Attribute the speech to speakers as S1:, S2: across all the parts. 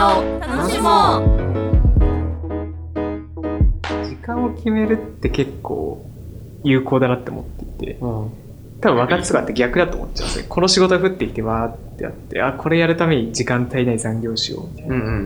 S1: 社を楽しもう
S2: 時間を決めるって結構有効だなって思っていて、
S3: うん。
S2: 多分若手とかって逆だと思っちゃうんですよ。この仕事が降ってきてわーってやって、あ、これやるために時間足りない残業しようみたいな。
S3: うんうんう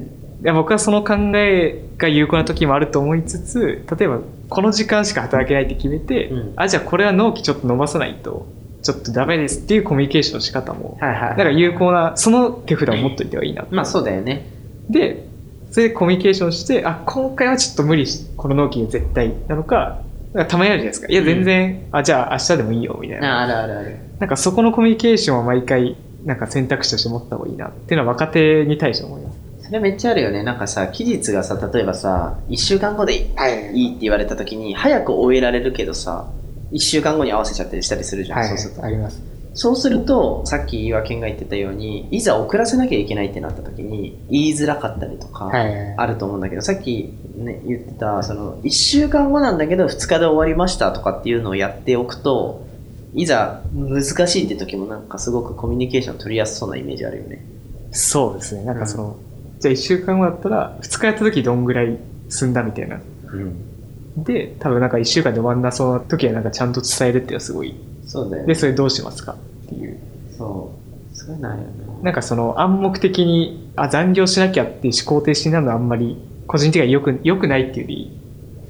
S3: ん
S2: いや僕はその考えが有効な時もあると思いつつ、例えばこの時間しか働けないって決めて、
S3: うん
S2: あ、じゃあこれは納期ちょっと伸ばさないと、ちょっとダメですっていうコミュニケーションの仕方も、
S3: はいはい。
S2: なんか有効な、その手札を持っといてはいいな。
S3: まあそうだよね。
S2: で、それでコミュニケーションして、あ、今回はちょっと無理し、この納期が絶対なのか、なんかたまにあるじゃないですか。いや、全然、あ、じゃあ明日でもいいよ、みたいな。
S3: ああるあるある。
S2: なんかそこのコミュニケーションは毎回、なんか選択肢として持った方がいいなっていうのは若手に対して思います。
S3: それめっちゃあるよね。なんかさ、期日がさ、例えばさ、1週間後でいいって言われた時に、早く終えられるけどさ、1週間後に合わせちゃったりしたりするじゃん、
S2: はい、
S3: そうすると。
S2: あります。
S3: そうすると、さっき岩健が言ってたように、いざ遅らせなきゃいけないってなった時に、言いづらかったりとか、
S2: はい。
S3: あると思うんだけど、さっき、ね、言ってた、その、1週間後なんだけど、2日で終わりましたとかっていうのをやっておくと、いざ難しいって時もなんかすごくコミュニケーション取りやすそうなイメージあるよね。
S2: そうですね。なんかその、じゃあ1週間後だったら、2日やった時どんぐらい済んだみたいな。
S3: うん。
S2: で、多分なんか1週間で終わんなそうな時はなんかちゃんと伝えるっていうのはすごい。で、
S3: そうだよね。
S2: それどうしますかっていう。
S3: そう。そういうのあるよね。
S2: なんかその暗黙的に、あ、残業しなきゃっていう思考停止になるのはあんまり個人的には良く、良くないっていうより、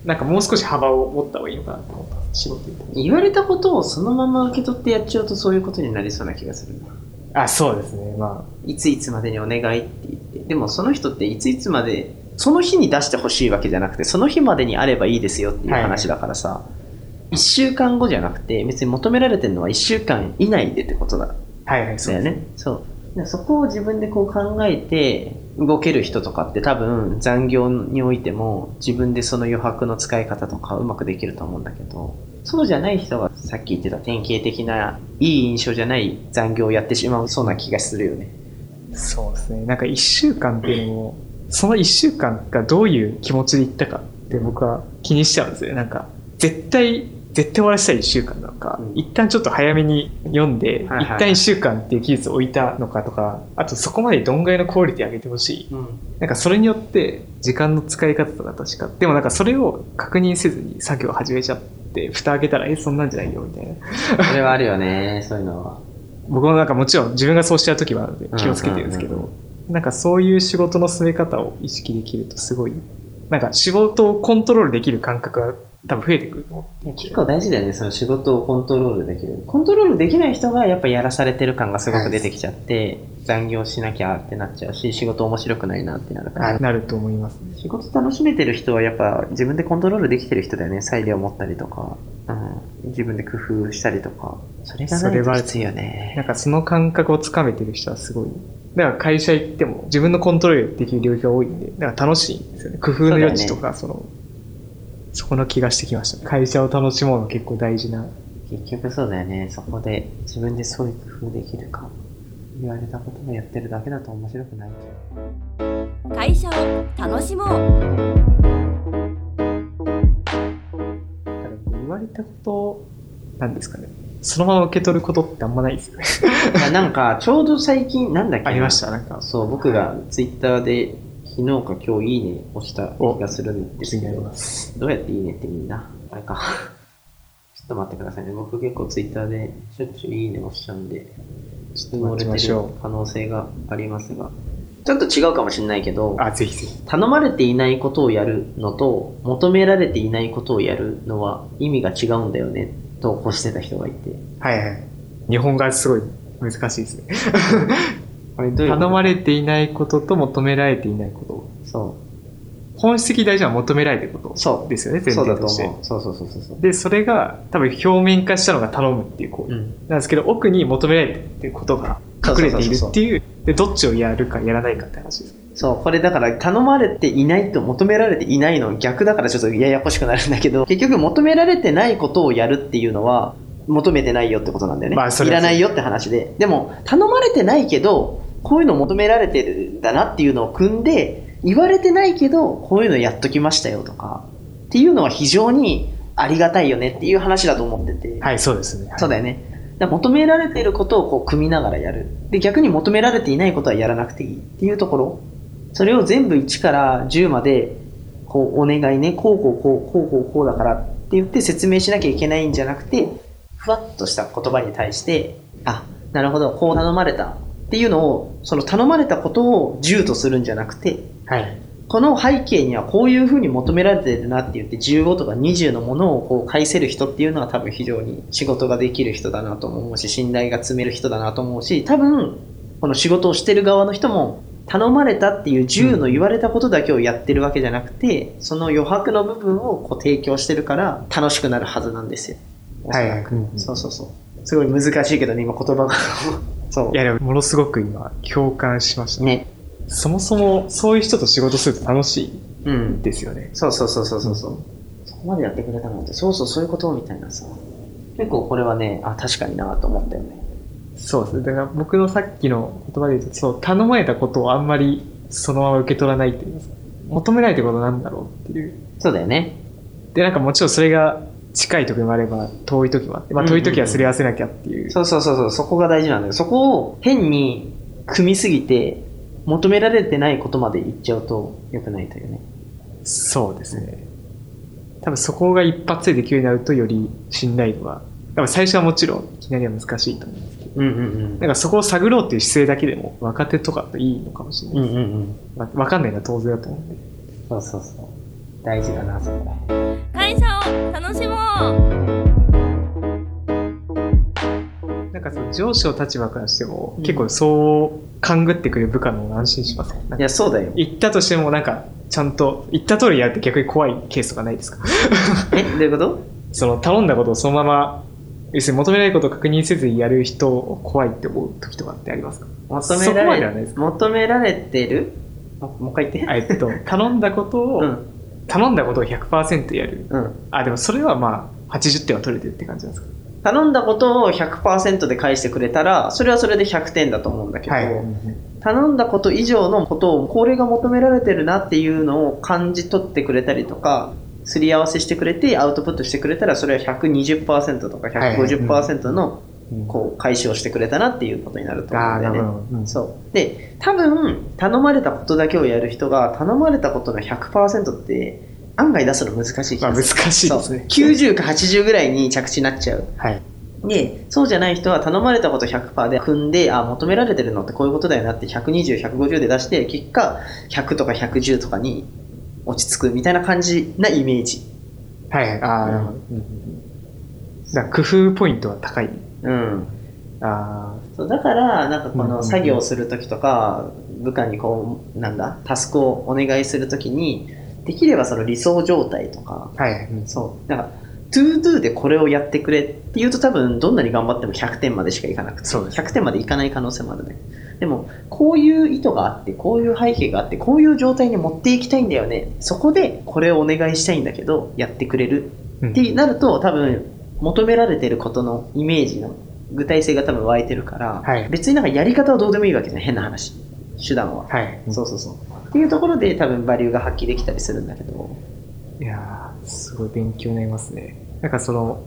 S2: なんかもう少し幅を持った方がいいのかなと思った。仕事
S3: 言われたことをそのまま受け取ってやっちゃうとそういうことになりそうな気がするな。
S2: あ、そうですね。ま
S3: いついつまでにお願いって言って。でもその人っていついつまで、その日に出してほしいわけじゃなくて、その日までにあればいいですよっていう話だからさ、一週間後じゃなくて、別に求められてるのは一週間以内でってことだ。
S2: あ、はいはい、そう。
S3: だよね。そう。でそこを自分でこう考えて動ける人とかって多分残業においても自分でその余白の使い方とかうまくできると思うんだけど、そうじゃない人がさっき言ってた典型的ないい印象じゃない残業をやってしまうそうな気がするよね。
S2: そうですね。なんか一週間っていうのも、その一週間がどういう気持ちで行ったかって僕は気にしちゃうんですよね。なんか、絶対、絶対終わらせたい一週間なのか、
S3: うん
S2: 一旦ちょっと早めに読んで、
S3: はいはい
S2: 一旦一週間っていう技術を置いたのかとか、あとそこまでどんぐらいのクオリティ上げてほしい。
S3: うん。
S2: なんかそれによって時間の使い方とか確か。でもなんかそれを確認せずに作業を始めちゃって、蓋開けたら、え、そんなんじゃないよみたいな。
S3: それはあるよね、そういうのは。
S2: 僕もなんかもちろん自分がそうしちゃう時はあるので気をつけてるんですけ
S3: うんうん
S2: ど、なんかそういう仕事の進め方を意識できるとすごい、なんか仕事をコントロールできる感覚が多分増えてくると思っていて
S3: 結構大事だよね、その仕事をコントロールできる。コントロールできない人がやっぱやらされてる感がすごく出てきちゃって、残業しなきゃってなっちゃうし、仕事面白くないなってなるから。
S2: なると思いますね。
S3: 仕事楽しめてる人はやっぱ自分でコントロールできてる人だよね。裁量を持ったりとか、うん、自分で工夫したりとか。それがないときついよね。
S2: なんかその感覚をつかめてる人はすごい。だから会社行っても自分のコントロールできる領域が多いんで、だから楽しいんですよね。工夫の余地とか、その、そこの気がしてきました。会社を楽しもうの結構大事な。
S3: 結局そうだよね。そこで自分でそういう工夫できるか。言われたことをやってるだけだと面白くない。
S1: 会社を楽しもう
S2: だから言われたこと、なんですかね。そのまま受け取ることってあんまないですよね。
S3: あなんか、ちょうど最近、なんだっけな
S2: ありました、なんか。
S3: そう、僕がツイッターで昨日か今日いいね押した気がするんですけど。どうやっていいねってみんな、あれか。ちょっと待ってくださいね。僕結構ツイッターでしょっちゅういいね押しちゃうんで、ちょっと漏れてる可能性がありますが、ちょっと違うかもしれないけど、
S2: あ、ぜひぜひ。
S3: 頼まれていないことをやるのと、求められていないことをやるのは意味が違うんだよね、と起こしてた人がいて。
S2: はいはい。日本語はすごい難しいですね。
S3: これどういう
S2: 頼まれていないことと求められていないこと。
S3: そ
S2: 本質的に大事なのは求められているこ
S3: う。そう。
S2: とですよね、前
S3: そうだと。そうそうそうそうそう。
S2: で、それが多分表面化したのが頼むっていう行為
S3: うん。
S2: なんですけど、奥に求められてるっていうことが隠れているっていう、で、どっちをやるかやらないかって話です。
S3: そう、これだから頼まれていないと求められていないの逆だからちょっとややこしくなるんだけど、結局求められてないことをやるっていうのは求めてないよってことなんだよね。
S2: まあ
S3: いらないよって話で。でも頼まれてないけど、こういうの求められてるんだなっていうのを組んで、言われてないけど、こういうのやっときましたよとか、っていうのは非常にありがたいよねっていう話だと思ってて。
S2: はい、そうですね。はい
S3: そうだよね。だ求められていることをこう組みながらやる。で、逆に求められていないことはやらなくていいっていうところそれを全部1から10まで、こう、お願いね、こうこうこう、こうこうこうだからって言って説明しなきゃいけないんじゃなくて、ふわっとした言葉に対して、あ、なるほど、こう頼まれたっていうのを、その頼まれたことを10とするんじゃなくて、
S2: はい。
S3: この背景にはこういうふうに求められてるなって言って15とか20のものをこう返せる人っていうのは多分非常に仕事ができる人だなと思うし信頼が積める人だなと思うし多分この仕事をしてる側の人も頼まれたっていう10の言われたことだけをやってるわけじゃなくてその余白の部分をこう提供してるから楽しくなるはずなんですよ。
S2: はいはい。
S3: そうそうそう。すごい難しいけどね今言葉が。そ
S2: いやでも、ものすごく今、共感しまし
S3: う。
S2: た。
S3: ね。
S2: そもそも、そういう人と仕事すると楽しい
S3: うん。
S2: ですよね。
S3: そうそうそうそうそうそう。そこまでやってくれたなんて、そうそうそういうことみたいなさ。結構これはね、あ、確かになと思ったよね。
S2: そうですね。だから僕のさっきの言葉で言うと、そう、頼まれたことをあんまりそのまま受け取らないっていうか求められたことなんだろうっていう。
S3: そうだよね。
S2: で、なんかもちろんそれが近い時もあれば、遠い時もあって、まあ遠い時はすり合わせなきゃっていう。
S3: そうそうそうそう、そこが大事なんだよ。そこを変に組みすぎて、求められてないことまで言っちゃうと良くないというね。
S2: そうですね。多分そこが一発でできるようになるとより信頼度が、多分最初はもちろんいきなりは難しいと思うんですけど、
S3: うんうん
S2: なんかそこを探ろうっていう姿勢だけでも若手とかといいのかもしれ
S3: うん。
S2: ないです。
S3: うんうんうん。
S2: わわかんないのは当然だと思うんで。
S3: そうそうそう。大事だな、そこ
S1: 会社を楽しもう
S2: なんかその上司の立場からしても、
S3: うん
S2: 結構そう勘ぐってくる部下の方が安心します
S3: いや、そうだよ。
S2: 言ったとしてもなんかちゃんと言った通りやるって逆に怖いケースとかないですか？
S3: え、どういうこと？
S2: その頼んだことをそのまま要するに求められることを確認せずにやる人を怖いって思う時とかってありますか？
S3: 求め
S2: そこま
S3: られ求められてる？ももう一回言って。
S2: あ えっと頼んだことを、
S3: うん。
S2: 頼んだことを100%やる
S3: うん。
S2: あでもそれはまあ80点は取れてるって感じなんですか？
S3: 頼んだことを100%で返してくれたら、それはそれで100点だと思うんだけど、頼んだこと以上のことを、これが求められてるなっていうのを感じ取ってくれたりとか、すり合わせしてくれて、アウトプットしてくれたら、それは120%とか150%の、こう、回収をしてくれたなっていうことになると思
S2: ああな
S3: うんだよね。
S2: るほど、うん
S3: そう。で、多分、頼まれたことだけをやる人が、頼まれたことの100%って、案外出すの難しい気
S2: まあ
S3: がする。
S2: 難しいですね
S3: そう90か80ぐらいに着地になっちゃう。
S2: はい
S3: で、そうじゃない人は頼まれたこと100%で組んで、あ、求められてるのってこういうことだよなって120、150で出して、結果100とか110とかに落ち着くみたいな感じなイメージ。
S2: はいはい。ああなるだ工夫ポイントは高い。
S3: うん。
S2: あ
S3: そうだから、なんかこの作業するときとか、部下にこう、なんだ、タスクをお願いするときに、できればその理想状態とか、
S2: あはいはい、うん。
S3: そう、なんか、 to do でこれをやってくれって言うと多分どんなに頑張っても100点までしかいかなくて、
S2: そうです
S3: 100点までいかない可能性もあるね。でも、こういう意図があって、こういう背景があって、こういう状態に持っていきたいんだよね。そこでこれをお願いしたいんだけど、やってくれる
S2: うん
S3: ってなると、多分、求められてることのイメージの具体性が多分湧いてるから、
S2: はい
S3: 別になんかやり方はどうでもいいわけじゃない、変な話。手段は。
S2: はい
S3: そうそうそう。っていうところで多分バリューが発揮できたりするんだけど、
S2: いやーすごい勉強になりますねなんかその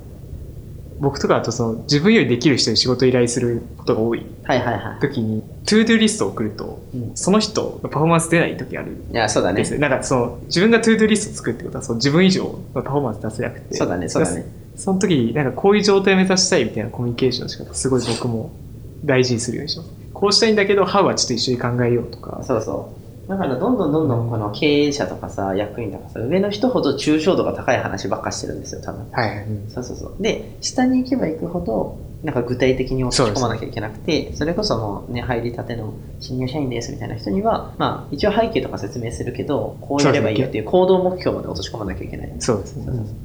S2: 僕とかだとその自分よりできる人に仕事依頼することが多い
S3: はいはいはい。
S2: 時に to do list を送ると
S3: うん
S2: その人のパフォーマンス出ない時あるん
S3: いや、そうだね。
S2: なんかその自分が to do list を作るってことはその自分以上のパフォーマンス出せなくて
S3: そうだね、そうだね。
S2: その時になんかこういう状態を目指したいみたいなコミュニケーションの仕方すごい僕も大事にするようにしますこうしたいんだけど How はちょっと一緒に考えようとか
S3: そうそう。だからどんどんどんどんこの経営者とかさ、役員とかさ、上の人ほど抽象度が高い話ばっかしてるんですよ、多分。
S2: はい、うん
S3: そうそうそう。で、下に行けば行くほど、なんか具体的に落とし込まなきゃいけなくて、それこそもうね、入りたての新入社員ですみたいな人には、まあ、一応背景とか説明するけど、こうやればいいよっていう行動目標まで落とし込まなきゃいけない。
S2: そうですね
S3: そうそうそう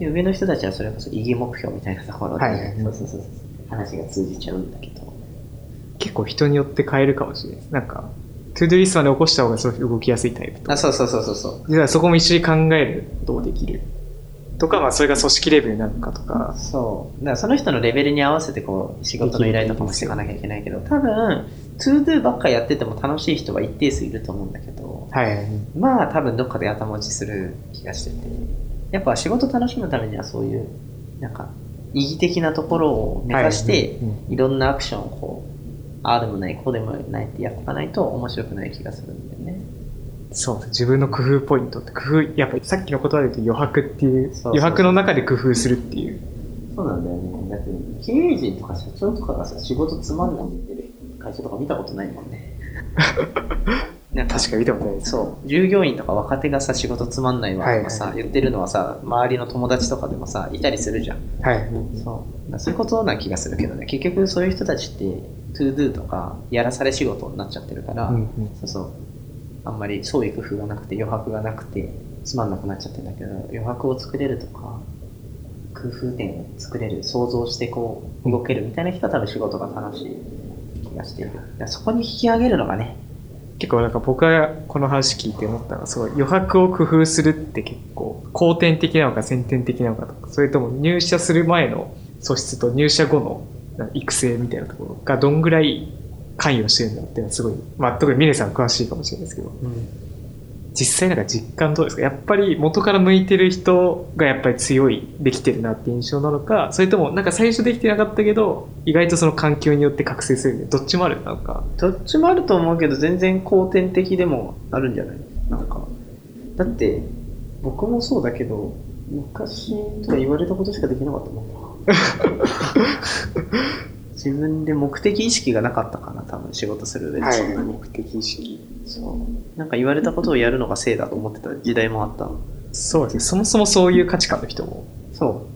S3: で上の人たちはそれこそ意義目標みたいなところで、
S2: はいはい
S3: そうそうそう話が通じちゃうんだけど。
S2: 結構人によって変えるかもしれないですなんか to do list まで起こした方がすごい動きやすいタイプと
S3: あ、そうそうそうそうそう。
S2: 実はそこも一緒に考えることもできるとか、まあ、それが組織レベルなのかとか。
S3: そう。だからその人のレベルに合わせてこう、仕事の依頼とかもしていかなきゃいけないけど、多分、2 do ばっかやってても楽しい人は一定数いると思うんだけど、
S2: はい
S3: まあ多分どっかで頭打ちする気がしてて、やっぱ仕事楽しむためにはそういう、なんか、意義的なところを目指して、
S2: い
S3: ろんなアクションをこう、ああでもない、こうでもないってやっていかないと面白くない気がするんだよね。
S2: そう自分の工夫ポイントって工夫やっぱりさっきの言葉で言うと余白っていう余白の中で工夫するっていう
S3: そうなんだよね。だって、経営陣とか社長とかがさ、仕事つまんないって言ってる会社とか見たことないもんね。な ん
S2: 確かに見たことない
S3: そう、従業員とか若手がさ、仕事つまんないわとかさ、
S2: はい
S3: 言ってるのはさ、周りの友達とかでもさ、いたりするじゃん。
S2: はい
S3: そう。そういうことな気がするけどね、結局そういう人たちって、 to do とか、やらされ仕事になっちゃってるから、
S2: うんうん
S3: そうそう。あんまり創意工夫がなくて余白がなくてつまんなくなっちゃってるんだけど余白を作れるとか工夫点を作れる想像してこう動けるみたいな人は多分仕事が楽しい気がしているそこに引き上げるのがね
S2: 結構なんか僕がこの話聞いて思ったのはすごい余白を工夫するって結構後天的なのか先天的なのかとかそれとも入社する前の素質と入社後のな育成みたいなところがどんぐらい関与してるんだっていうのはすごい、まあ特に峰さん詳しいかもしれないですけど、実際なんか実感どうですかやっぱり元から向いてる人がやっぱり強い、できてるなって印象なのか、それともなんか最初できてなかったけど、意外とその環境によって覚醒するみたいな、どっちもあるなんか。
S3: どっちもあると思うけど全然後天的でもあるんじゃない？なんか。だって僕もそうだけど昔とか言われたことしかできなかったもん自分で目的意識がなかったかな多分仕事する上で。そんなに、
S2: 目的意識。
S3: そう。なんか言われたことをやるのが正だと思ってた時代もあった
S2: そうです。ね。そもそもそういう価値観の人も。
S3: そ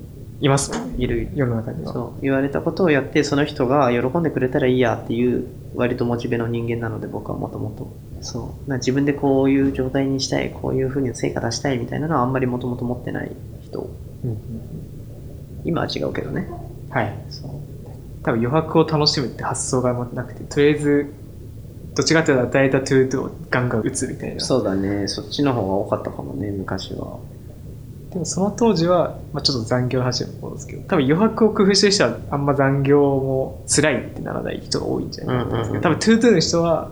S2: います
S3: いる
S2: 世の中には。
S3: そう。言われたことをやってその人が喜んでくれたらいいやっていう割とモチベの人間なので僕はもともと。そう。な自分でこういう状態にしたいこういうふうに成果出したいみたいなのはあんまりもともと持ってない人。
S2: うんうん
S3: 今は違うけどね。
S2: うんはい。
S3: そう。
S2: 多分余白を楽しむって発想がなくて、とりあえず、どっちかっていうと与えた to do をガンガン打つみたいな。
S3: そうだね。そっちの方が多かったかもね昔は。
S2: でもその当時は、まあ、ちょっと残業の話に戻るんですけど、多分余白を工夫してる人はあんま残業も辛いってならない人が多いんじゃないかなと思うんですけど、
S3: うんうんうん。
S2: 多分トゥードゥの人は、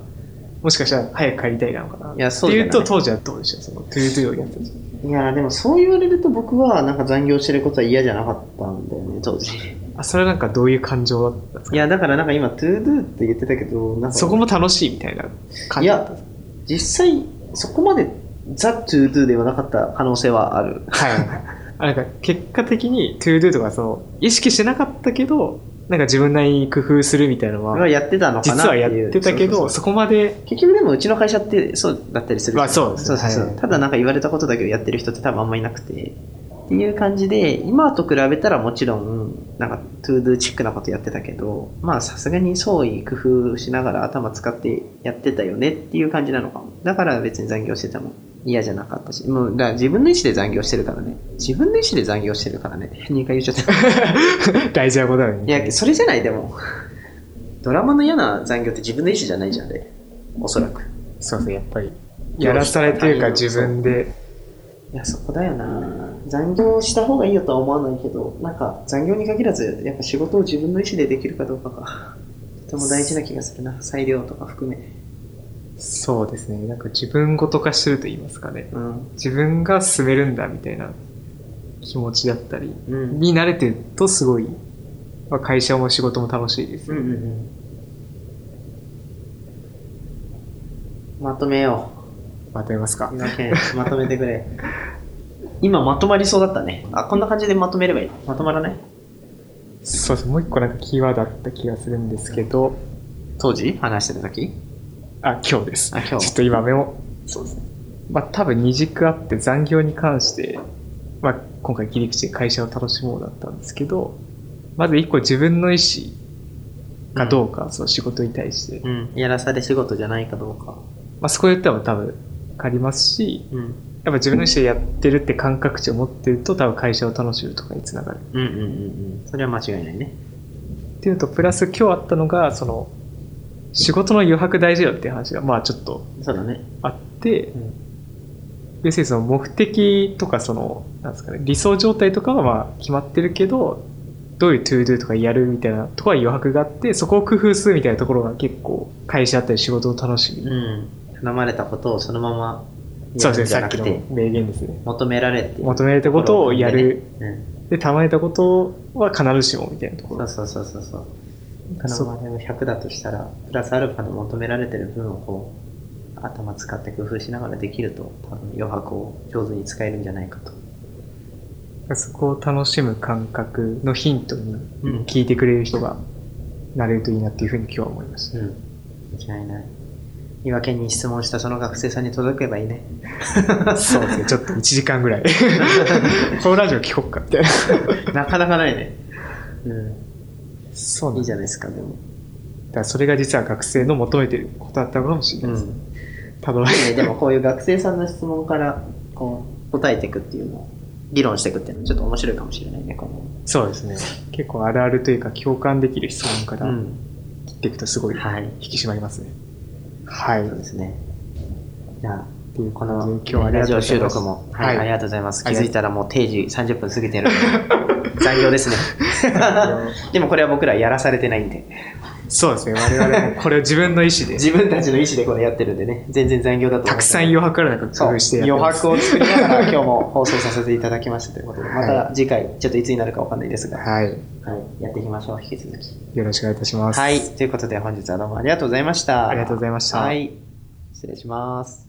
S2: もしかしたら早く帰りたいなのかな。
S3: いやそう
S2: っていうと当時はどうでしょうその to do をやってた時
S3: いやでもそう言われると僕はなんか残業してることは嫌じゃなかったんだよね当時
S2: あ、それはなんかどういう感情だったんですか
S3: いやだからなんか今 to do って言ってたけどなんか
S2: そこも楽しいみたいな感じだったんですか
S3: 実際そこまで the to do ではなかった可能性はある
S2: はい。あなんか結果的に to do とかその意識してなかったけど、なんか自分なりに工夫するみたいなのは、
S3: はやってたのかな
S2: 実はやってたけど、
S3: そ
S2: こまで、
S3: 結局でもうちの会社ってそうだったりする
S2: まあそうですね。
S3: そうそう
S2: はい。
S3: ただなんか言われたことだけをやってる人って多分あんまいなくて。っていう感じで今と比べたらもちろんなんか to do チックなことやってたけどまあさすがに創意工夫しながら頭使ってやってたよねっていう感じなのかも。だから別に残業してても嫌じゃなかったしもうだから自分の意思で残業してるからね自分の意思で残業してるからね2回言っちゃった
S2: 大事なことだよね。
S3: いや、それじゃない、でも。ドラマの嫌な残業って自分の意思じゃないじゃんね。おそらく。
S2: そうですね、やっぱり。やらされてるから自分で、
S3: いや、そこだよな残業した方がいいよとは思わないけど、なんか残業に限らず、やっぱ仕事を自分の意思でできるかどうかが、とても大事な気がするな。裁量とか含め。
S2: そうですね、なんか自分ごと化してると言いますかね。
S3: うん。
S2: 自分が進めるんだみたいな気持ちだったり、
S3: うん。
S2: に慣れてるとすごい、まあ、会社も仕事も楽しいですよ
S3: うんうんうん。まとめよ
S2: まとめますか
S3: まとめてくれ。今まとまりそうだったね。あ、こんな感じでまとめればいい。まとまらない？
S2: そうです。もう一個なんかキーワードあった気がするんですけど、
S3: 当時？話してた時？
S2: あ、今日です。
S3: あ今日
S2: ちょっと今メモ、そうですね。まあ多分二軸あって残業に関して、まあ今回切り口で会社を楽しもうだったんですけど、まず一個自分の意思がどうか、その仕事に対して、
S3: うん。やらされ仕事じゃないかどうか。
S2: まあそこで言ったら多分分かりますし、
S3: うん。
S2: やっぱ自分の意思でやってるって感覚値を持ってると多分会社を楽しむとかにつながる。
S3: うんうんうんうん。それは間違いないね。
S2: っていうのと、プラス今日あったのが、その、仕事の余白大事だっていう話が、まあちょっと
S3: そうだね。
S2: あって、
S3: うん。
S2: 要するにその目的とかその、なんですかね、理想状態とかはまあ決まってるけど、どういう to do とかやるみたいなところは余白があって、そこを工夫するみたいなところが結構会社だったり仕事を楽しみ。
S3: うん。頼まれたことをそのまま
S2: そうですね、さっきの名言ですね。
S3: 求められて。
S2: 求められたことをやる。
S3: うん。
S2: で、頼まれたことは必ずしもみたいなところ。
S3: そうそうそうそうそう。他の場合も100だとしたら、プラスアルファの求められてる分をこう、頭使って工夫しながらできると、多分余白を上手に使えるんじゃないかと。
S2: そこを楽しむ感覚のヒントに
S3: うん
S2: 聞いてくれる人がなれるといいなっていうふうに今日は思いました。
S3: うん。間違いない。岩県に質問したその学生さんに届けばいいね。
S2: そうですね、ちょっと1時間ぐらい。このラジオ聞こっかみたいな。
S3: なかなかないね。うん。
S2: そう
S3: いいじゃないですか、でも。
S2: だからそれが実は学生の求めてることだったのかもしれないです。
S3: うん。
S2: た
S3: でもこういう学生さんの質問から、こう、答えていくっていうのを、議論していくっていうのはちょっと面白いかもしれないね、この。
S2: そうですね。結構あるあるというか共感できる質問から
S3: うん。
S2: 切っていくとすごい
S3: はい。
S2: 引き締まりますね。はい。
S3: そうですね。じゃあ、
S2: っていう
S3: この
S2: 今日
S3: ラジオ。収録も、はい、ありがとうございます。気づいたらもう定時30分過ぎてるので、残業ですね。でもこれは僕らやらされてないんで、
S2: そうですね。我々もこれを自分の意思で、
S3: 自分たちの意思でこれやってるんでね、全然残業だと
S2: たくさん余白ある中
S3: そう
S2: 工夫して
S3: 余。白を作りながら今日も放送させていただきましたということで、また次回、ちょっといつになるかわかんないですが、はい、
S2: はい。
S3: やっていきましょう、引き続き。
S2: よろしくお願いいたします。
S3: はい、ということで本日はどうもありがとうございました。
S2: ありがとうございました
S3: はい、失礼します。